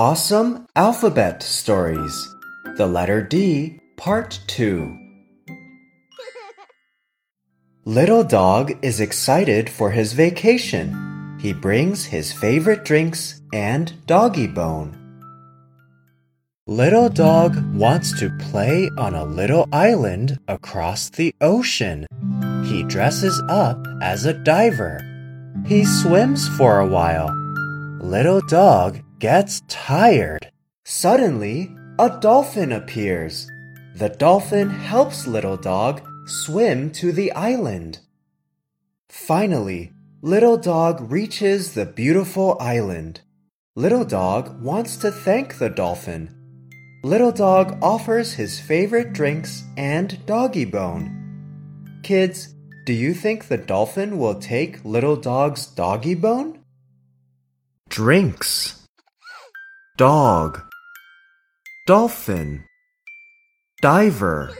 Awesome Alphabet Stories The Letter D, Part 2. Little Dog is excited for his vacation. He brings his favorite drinks and doggy bone. Little Dog wants to play on a little island across the ocean. He dresses up as a diver. He swims for a while. Little Dog gets tired. Suddenly, a dolphin appears. The dolphin helps Little Dog swim to the island. Finally, Little Dog reaches the beautiful island. Little Dog wants to thank the dolphin. Little Dog offers his favorite drinks and doggy bone. Kids, do you think the dolphin will take Little Dog's doggy bone? Drinks dog, dolphin, diver.